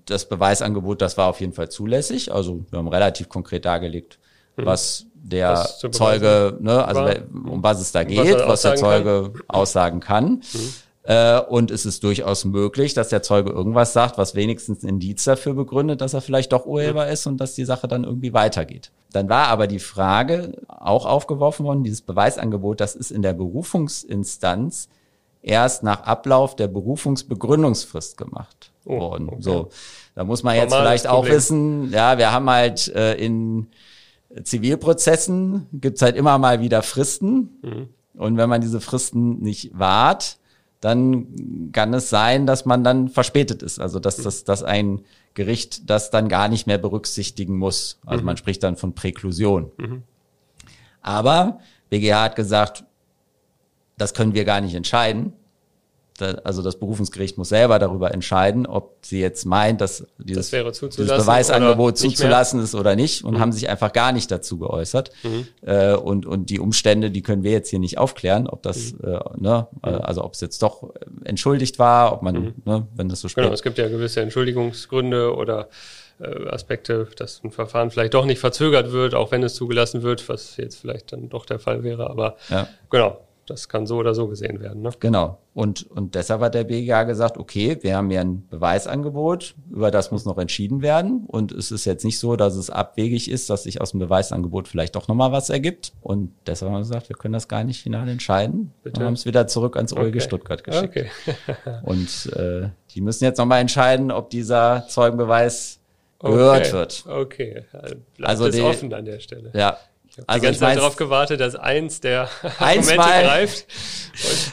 das Beweisangebot, das war auf jeden Fall zulässig. Also wir haben relativ konkret dargelegt. Was der was Zeuge, ne, also war, um was es da geht, was, was der Zeuge kann. aussagen kann. Mhm. Äh, und es ist durchaus möglich, dass der Zeuge irgendwas sagt, was wenigstens ein Indiz dafür begründet, dass er vielleicht doch Urheber mhm. ist und dass die Sache dann irgendwie weitergeht. Dann war aber die Frage auch aufgeworfen worden, dieses Beweisangebot, das ist in der Berufungsinstanz erst nach Ablauf der Berufungsbegründungsfrist gemacht oh, worden. Okay. So, da muss man jetzt vielleicht auch wissen, ja, wir haben halt äh, in Zivilprozessen gibt's halt immer mal wieder Fristen. Mhm. Und wenn man diese Fristen nicht wahrt, dann kann es sein, dass man dann verspätet ist. Also dass, dass, dass ein Gericht das dann gar nicht mehr berücksichtigen muss. Also mhm. man spricht dann von Präklusion. Mhm. Aber BGH hat gesagt, das können wir gar nicht entscheiden also das Berufungsgericht muss selber darüber entscheiden, ob sie jetzt meint, dass dieses, das dieses Beweisangebot zuzulassen ist oder nicht und mhm. haben sich einfach gar nicht dazu geäußert. Mhm. Äh, und, und die Umstände, die können wir jetzt hier nicht aufklären, ob das, mhm. äh, ne, äh, also ob es jetzt doch entschuldigt war, ob man, mhm. ne, wenn das so spät. Genau, es gibt ja gewisse Entschuldigungsgründe oder äh, Aspekte, dass ein Verfahren vielleicht doch nicht verzögert wird, auch wenn es zugelassen wird, was jetzt vielleicht dann doch der Fall wäre. Aber ja. genau, das kann so oder so gesehen werden. Ne? Genau. Und, und deshalb hat der BGA gesagt, okay, wir haben ja ein Beweisangebot, über das muss noch entschieden werden. Und es ist jetzt nicht so, dass es abwegig ist, dass sich aus dem Beweisangebot vielleicht doch nochmal was ergibt. Und deshalb haben wir gesagt, wir können das gar nicht final entscheiden. Bitte? Und haben es wieder zurück ans OLG okay. Stuttgart geschickt. Okay. *laughs* und äh, die müssen jetzt nochmal entscheiden, ob dieser Zeugenbeweis gehört okay. wird. Okay, also ist offen an der Stelle. Ja, also die ganze Zeit darauf gewartet, dass eins der *laughs* eins Argumente mal, greift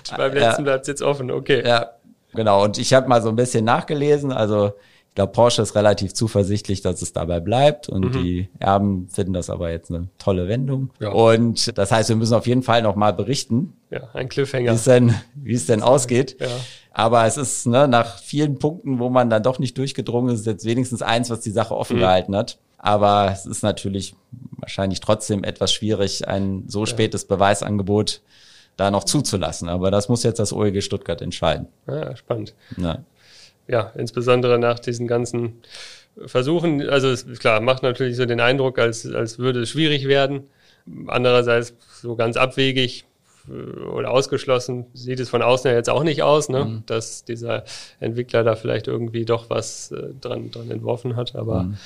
und beim letzten ja, bleibt es jetzt offen. Okay. Ja, genau. Und ich habe mal so ein bisschen nachgelesen. Also ich glaube, Porsche ist relativ zuversichtlich, dass es dabei bleibt und mhm. die Erben finden das aber jetzt eine tolle Wendung. Ja. Und das heißt, wir müssen auf jeden Fall noch mal berichten. Ja, ein Cliffhanger. Wie es denn, wie es denn ausgeht. Ja. Aber es ist ne, nach vielen Punkten, wo man dann doch nicht durchgedrungen ist, jetzt wenigstens eins, was die Sache offen mhm. gehalten hat. Aber es ist natürlich wahrscheinlich trotzdem etwas schwierig, ein so spätes Beweisangebot da noch zuzulassen. Aber das muss jetzt das OEG Stuttgart entscheiden. Ja, spannend. Ja, ja insbesondere nach diesen ganzen Versuchen. Also es, klar, macht natürlich so den Eindruck, als, als würde es schwierig werden. Andererseits so ganz abwegig äh, oder ausgeschlossen sieht es von außen ja jetzt auch nicht aus, ne? Mhm. dass dieser Entwickler da vielleicht irgendwie doch was äh, dran, dran entworfen hat. Aber mhm.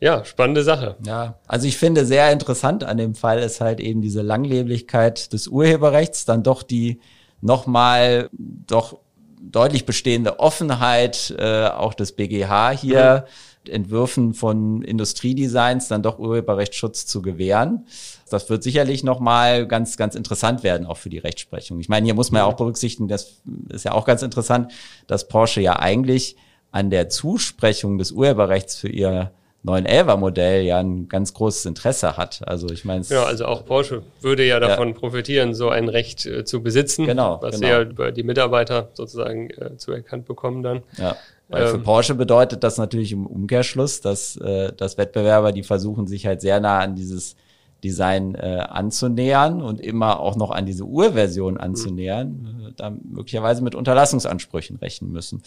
Ja, spannende Sache. Ja, also ich finde sehr interessant an dem Fall ist halt eben diese Langlebigkeit des Urheberrechts, dann doch die nochmal doch deutlich bestehende Offenheit äh, auch des BGH hier, mhm. Entwürfen von Industriedesigns dann doch Urheberrechtsschutz zu gewähren. Das wird sicherlich nochmal ganz, ganz interessant werden, auch für die Rechtsprechung. Ich meine, hier muss man ja auch berücksichtigen, das ist ja auch ganz interessant, dass Porsche ja eigentlich an der Zusprechung des Urheberrechts für ihr 911er Modell ja ein ganz großes Interesse hat. Also ich meine, ja, also auch Porsche würde ja davon ja. profitieren, so ein Recht äh, zu besitzen, genau, was genau. sie ja über die Mitarbeiter sozusagen äh, zuerkannt bekommen dann. Ja. Weil für ähm, Porsche bedeutet das natürlich im Umkehrschluss, dass, äh, dass Wettbewerber, die versuchen sich halt sehr nah an dieses Design äh, anzunähern und immer auch noch an diese Urversion anzunähern, mhm. da möglicherweise mit Unterlassungsansprüchen rechnen müssen.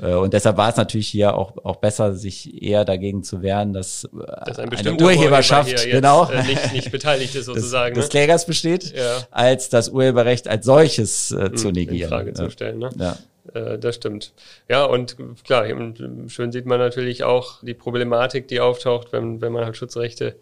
Äh, und deshalb war es natürlich hier auch, auch besser, sich eher dagegen zu wehren, dass, äh, dass ein eine Urheberschaft Urheber genau, äh, nicht, nicht *laughs* beteiligt ist sozusagen. Des, des Klägers besteht, ja. als das Urheberrecht als solches äh, zu mhm, negieren. In Frage zu stellen, ne? Ja. Äh, das stimmt. Ja, und klar, schön sieht man natürlich auch die Problematik, die auftaucht, wenn, wenn man halt Schutzrechte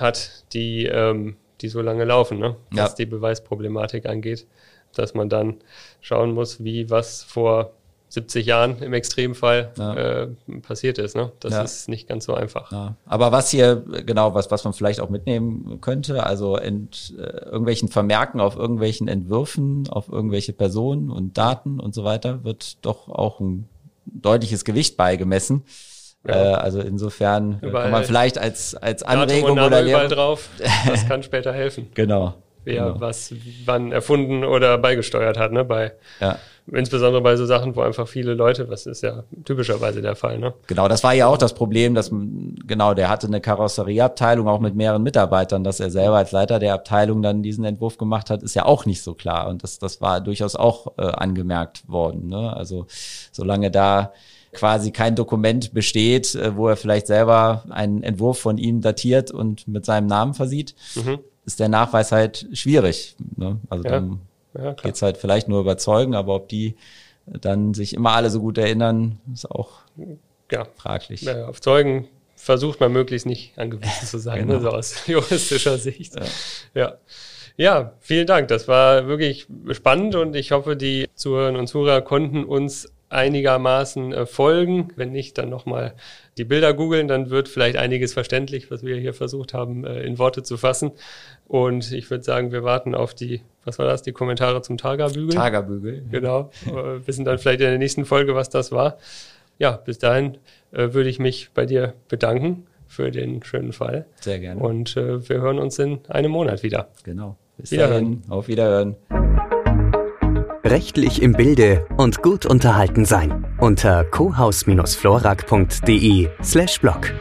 hat, die, ähm, die so lange laufen, ne? was ja. die Beweisproblematik angeht, dass man dann schauen muss, wie was vor 70 Jahren im Extremfall ja. äh, passiert ist. Ne? Das ja. ist nicht ganz so einfach. Ja. Aber was hier, genau, was, was man vielleicht auch mitnehmen könnte, also in äh, irgendwelchen Vermerken auf irgendwelchen Entwürfen, auf irgendwelche Personen und Daten und so weiter, wird doch auch ein deutliches Gewicht beigemessen. Ja. Äh, also insofern überall kann man vielleicht als, als Anregung oder Lehre drauf. Das *laughs* kann später helfen. Genau. wer genau. was wann erfunden oder beigesteuert hat, ne? Bei ja. insbesondere bei so Sachen, wo einfach viele Leute, was ist ja typischerweise der Fall, ne? Genau, das war ja auch das Problem, dass genau, der hatte eine Karosserieabteilung auch mit mehreren Mitarbeitern, dass er selber als Leiter der Abteilung dann diesen Entwurf gemacht hat, ist ja auch nicht so klar und das das war durchaus auch äh, angemerkt worden, ne? Also solange da quasi kein Dokument besteht, äh, wo er vielleicht selber einen Entwurf von ihm datiert und mit seinem Namen versieht, mhm. ist der Nachweis halt schwierig. Ne? Also ja. dann ja, geht's halt vielleicht nur überzeugen, aber ob die dann sich immer alle so gut erinnern, ist auch ja. fraglich. Ja, auf Zeugen versucht man möglichst nicht angewiesen zu sein, ne, genau. ne, so aus *laughs* juristischer Sicht. Ja. ja. Ja, vielen Dank. Das war wirklich spannend und ich hoffe, die Zuhörerinnen und Zuhörer konnten uns einigermaßen äh, folgen. Wenn nicht, dann nochmal die Bilder googeln, dann wird vielleicht einiges verständlich, was wir hier versucht haben, äh, in Worte zu fassen. Und ich würde sagen, wir warten auf die, was war das, die Kommentare zum Tagerbügel. Tagerbügel. Genau. Äh, wissen dann vielleicht in der nächsten Folge, was das war. Ja, bis dahin würde ich mich bei dir bedanken für den schönen Fall. Sehr gerne. Und wir hören uns in einem Monat wieder. Genau. Bis Wiederhören. dahin. Auf Wiederhören rechtlich im Bilde und gut unterhalten sein unter cohaus-florak.de slash blog.